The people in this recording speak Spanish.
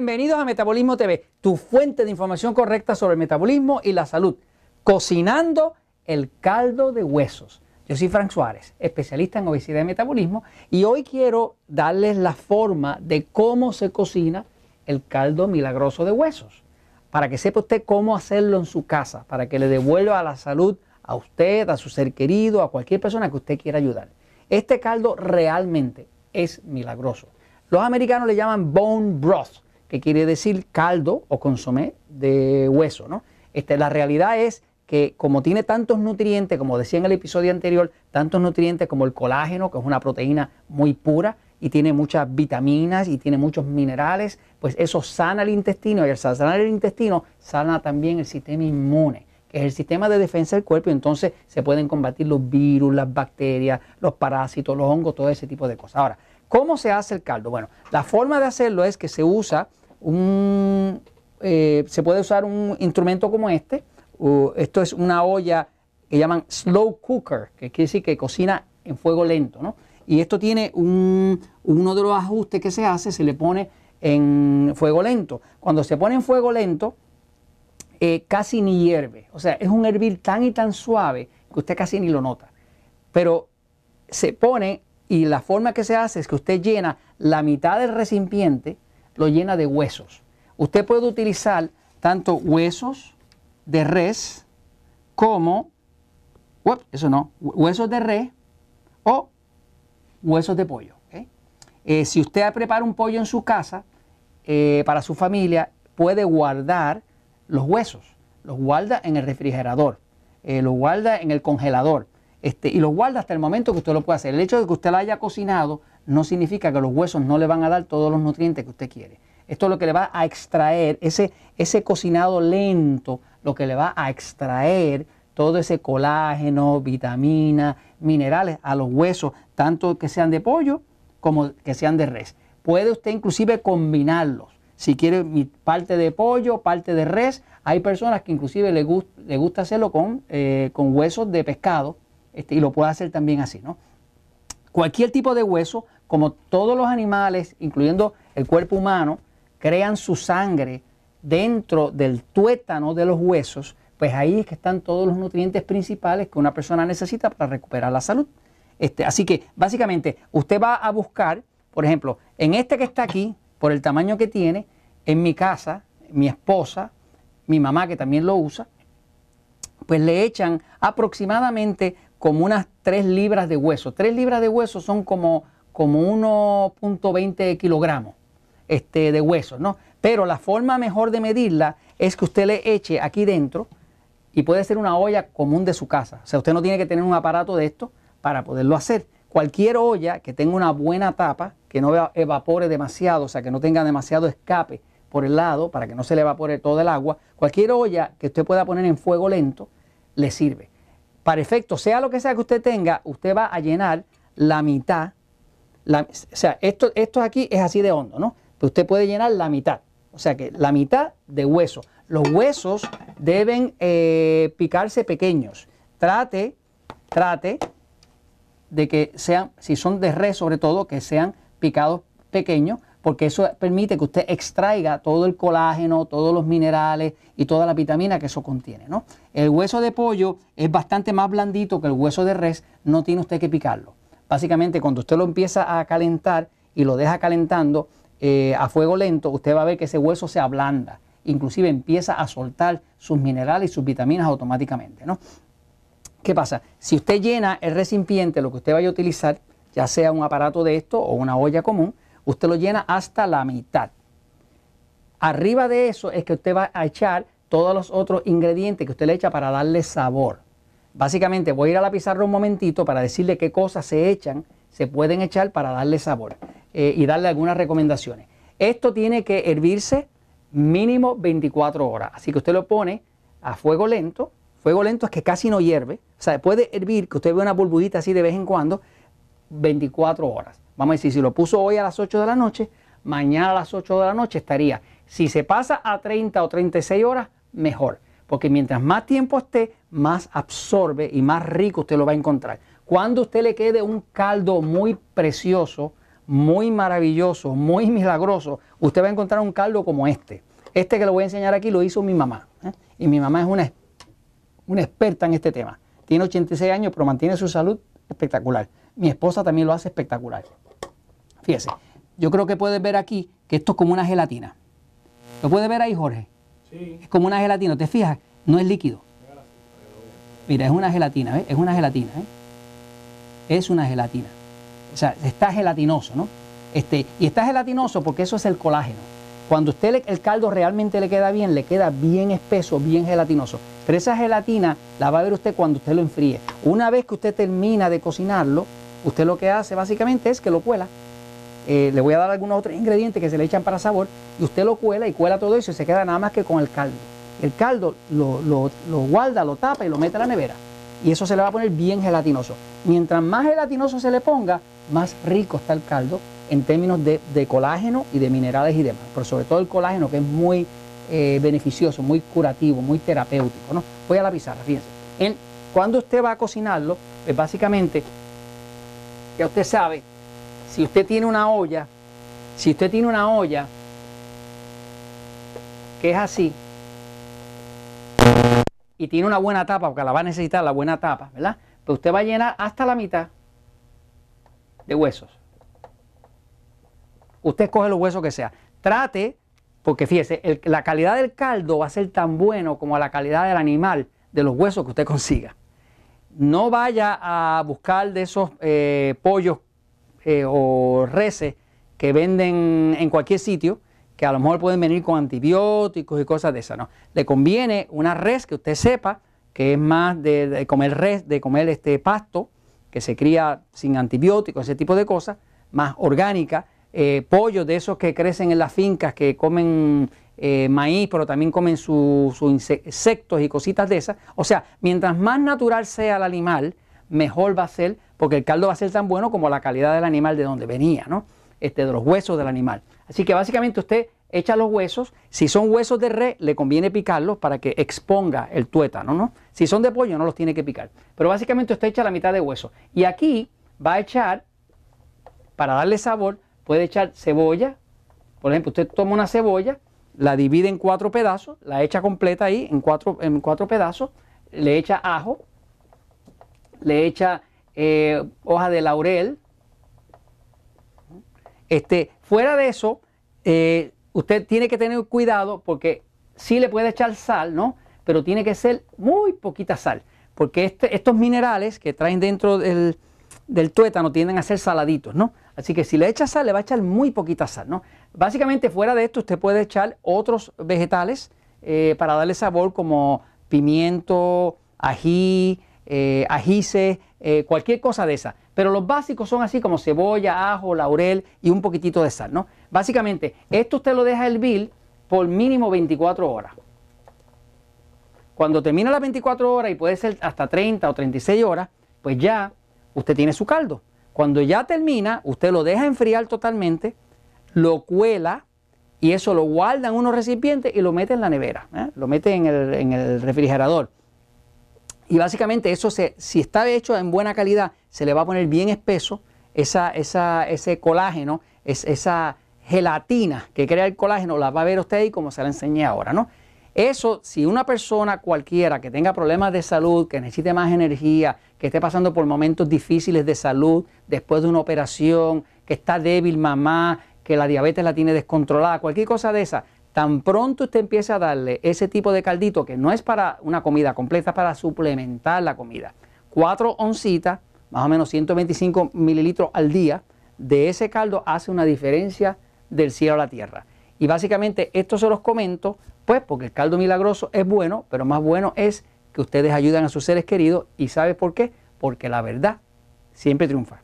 Bienvenidos a Metabolismo TV, tu fuente de información correcta sobre el metabolismo y la salud. Cocinando el caldo de huesos. Yo soy Frank Suárez, especialista en obesidad y metabolismo, y hoy quiero darles la forma de cómo se cocina el caldo milagroso de huesos, para que sepa usted cómo hacerlo en su casa, para que le devuelva la salud a usted, a su ser querido, a cualquier persona que usted quiera ayudar. Este caldo realmente es milagroso. Los americanos le llaman bone broth, que quiere decir caldo o consomé de hueso. ¿no? Este, la realidad es que como tiene tantos nutrientes, como decía en el episodio anterior, tantos nutrientes como el colágeno, que es una proteína muy pura y tiene muchas vitaminas y tiene muchos minerales, pues eso sana el intestino y al sanar el intestino sana también el sistema inmune que es el sistema de defensa del cuerpo y entonces se pueden combatir los virus, las bacterias, los parásitos, los hongos, todo ese tipo de cosas. Ahora, ¿cómo se hace el caldo? Bueno, la forma de hacerlo es que se usa un, eh, se puede usar un instrumento como este. esto es una olla que llaman slow cooker, que quiere decir que cocina en fuego lento, ¿no? Y esto tiene un, uno de los ajustes que se hace, se le pone en fuego lento. Cuando se pone en fuego lento, eh, casi ni hierve. O sea, es un hervir tan y tan suave que usted casi ni lo nota. Pero se pone y la forma que se hace es que usted llena la mitad del recipiente, lo llena de huesos. Usted puede utilizar tanto huesos de res como, eso no, huesos de res o huesos de pollo. Eh, si usted prepara un pollo en su casa eh, para su familia, puede guardar los huesos, los guarda en el refrigerador, eh, los guarda en el congelador este, y los guarda hasta el momento que usted lo pueda hacer. El hecho de que usted lo haya cocinado no significa que los huesos no le van a dar todos los nutrientes que usted quiere. Esto es lo que le va a extraer, ese, ese cocinado lento, lo que le va a extraer todo ese colágeno, vitamina, minerales a los huesos, tanto que sean de pollo como que sean de res. Puede usted inclusive combinarlos. Si quiere parte de pollo, parte de res, hay personas que inclusive le, gusta hacerlo con, eh, con huesos de pescado este, y lo puede hacer también así, ¿no? Cualquier tipo de hueso, como todos los animales, incluyendo el cuerpo humano, crean su sangre dentro del tuétano de los huesos, pues ahí es que están todos los nutrientes principales que una persona necesita para recuperar la salud. Este, así que básicamente usted va a buscar, por ejemplo, en este que está aquí, por el tamaño que tiene, en mi casa, mi esposa, mi mamá que también lo usa, pues le echan aproximadamente como unas 3 libras de hueso. 3 libras de hueso son como, como 1.20 kilogramos este, de hueso, ¿no? Pero la forma mejor de medirla es que usted le eche aquí dentro y puede ser una olla común de su casa. O sea, usted no tiene que tener un aparato de esto para poderlo hacer. Cualquier olla que tenga una buena tapa, que no evapore demasiado, o sea, que no tenga demasiado escape por el lado para que no se le evapore todo el agua, cualquier olla que usted pueda poner en fuego lento le sirve. Para efecto, sea lo que sea que usted tenga, usted va a llenar la mitad. O sea, esto, aquí es así de hondo, ¿no? Pero usted puede llenar la mitad. O sea que la mitad de hueso. Los huesos deben eh, picarse pequeños. Trate, trate de que sean, si son de res sobre todo, que sean picados pequeños, porque eso permite que usted extraiga todo el colágeno, todos los minerales y toda la vitamina que eso contiene. ¿no? El hueso de pollo es bastante más blandito que el hueso de res, no tiene usted que picarlo. Básicamente cuando usted lo empieza a calentar y lo deja calentando eh, a fuego lento, usted va a ver que ese hueso se ablanda, inclusive empieza a soltar sus minerales y sus vitaminas automáticamente. ¿no? ¿Qué pasa? Si usted llena el recipiente, lo que usted vaya a utilizar, ya sea un aparato de esto o una olla común, usted lo llena hasta la mitad. Arriba de eso es que usted va a echar todos los otros ingredientes que usted le echa para darle sabor. Básicamente voy a ir a la pizarra un momentito para decirle qué cosas se echan, se pueden echar para darle sabor eh, y darle algunas recomendaciones. Esto tiene que hervirse mínimo 24 horas, así que usted lo pone a fuego lento. Fuego lento es que casi no hierve, o sea, puede hervir, que usted vea una burbujita así de vez en cuando, 24 horas. Vamos a decir, si lo puso hoy a las 8 de la noche, mañana a las 8 de la noche estaría. Si se pasa a 30 o 36 horas, mejor. Porque mientras más tiempo esté, más absorbe y más rico usted lo va a encontrar. Cuando usted le quede un caldo muy precioso, muy maravilloso, muy milagroso, usted va a encontrar un caldo como este. Este que le voy a enseñar aquí lo hizo mi mamá. ¿eh? Y mi mamá es una, una experta en este tema. Tiene 86 años, pero mantiene su salud espectacular. Mi esposa también lo hace espectacular. Fíjese, yo creo que puedes ver aquí que esto es como una gelatina. ¿Lo puedes ver ahí, Jorge? Sí. Es como una gelatina. ¿Te fijas? No es líquido. Mira, es una gelatina, ¿ves? Es una gelatina, ¿eh? Es una gelatina. O sea, está gelatinoso, ¿no? Este, y está gelatinoso porque eso es el colágeno. Cuando usted el caldo realmente le queda bien, le queda bien espeso, bien gelatinoso. Pero esa gelatina la va a ver usted cuando usted lo enfríe. Una vez que usted termina de cocinarlo, usted lo que hace básicamente es que lo cuela. Eh, le voy a dar algunos otros ingredientes que se le echan para sabor y usted lo cuela y cuela todo eso y se queda nada más que con el caldo. El caldo lo, lo guarda, lo tapa y lo mete a la nevera y eso se le va a poner bien gelatinoso. Mientras más gelatinoso se le ponga, más rico está el caldo en términos de, colágeno y de minerales y demás, pero sobre todo el colágeno que es muy eh, beneficioso, muy curativo, muy terapéutico. ¿no? Voy a la pizarra, fíjense. cuando usted va a cocinarlo, pues básicamente, ya usted sabe, si usted tiene una olla, si usted tiene una olla que es así, y tiene una buena tapa, porque la va a necesitar la buena tapa, ¿verdad? Pues usted va a llenar hasta la mitad de huesos. Usted coge los huesos que sea. Trate, porque fíjese, la calidad del caldo va a ser tan bueno como la calidad del animal, de los huesos que usted consiga. No vaya a buscar de esos eh, pollos eh, o reses que venden en cualquier sitio, que a lo mejor pueden venir con antibióticos y cosas de esas, ¿no? Le conviene una res que usted sepa que es más de, comer res, de comer este pasto, que se cría sin antibióticos, ese tipo de cosas, más orgánica, eh, pollos de esos que crecen en las fincas, que comen eh, maíz, pero también comen sus insectos y cositas de esas. O sea, mientras más natural sea el animal, mejor va a ser, porque el caldo va a ser tan bueno como la calidad del animal de donde venía, ¿no? Este, de los huesos del animal. Así que básicamente usted echa los huesos. Si son huesos de res, le conviene picarlos para que exponga el tuétano, ¿no? Si son de pollo, no los tiene que picar. Pero básicamente usted echa la mitad de hueso. Y aquí va a echar, para darle sabor, puede echar cebolla. Por ejemplo, usted toma una cebolla, la divide en cuatro pedazos, la echa completa ahí en cuatro, en cuatro pedazos, le echa ajo, le echa eh, hoja de laurel. Este, fuera de eso, eh, usted tiene que tener cuidado porque sí le puede echar sal, ¿no? Pero tiene que ser muy poquita sal, porque este, estos minerales que traen dentro del, tuétano tienden a ser saladitos, ¿no? Así que si le echa sal, le va a echar muy poquita sal, ¿no? Básicamente fuera de esto usted puede echar otros vegetales eh, para darle sabor como pimiento, ají, eh, ajíce, eh, cualquier cosa de esa. Pero los básicos son así como cebolla, ajo, laurel y un poquitito de sal, ¿no? Básicamente, esto usted lo deja hervir por mínimo 24 horas. Cuando termina las 24 horas y puede ser hasta 30 o 36 horas, pues ya usted tiene su caldo. Cuando ya termina, usted lo deja enfriar totalmente, lo cuela y eso lo guarda en unos recipientes y lo mete en la nevera, ¿eh? lo mete en el refrigerador. Y básicamente eso, se, si está hecho en buena calidad, se le va a poner bien espeso esa, esa, ese colágeno, es, esa gelatina que crea el colágeno, la va a ver usted ahí como se la enseñé ahora, ¿no? Eso, si una persona cualquiera que tenga problemas de salud, que necesite más energía, que esté pasando por momentos difíciles de salud después de una operación, que está débil mamá, que la diabetes la tiene descontrolada, cualquier cosa de esa, tan pronto usted empiece a darle ese tipo de caldito, que no es para una comida completa, es para suplementar la comida, cuatro oncitas, más o menos 125 mililitros al día, de ese caldo hace una diferencia del cielo a la tierra. Y básicamente esto se los comento, pues porque el caldo milagroso es bueno, pero más bueno es que ustedes ayuden a sus seres queridos y ¿sabe por qué? Porque la verdad siempre triunfa.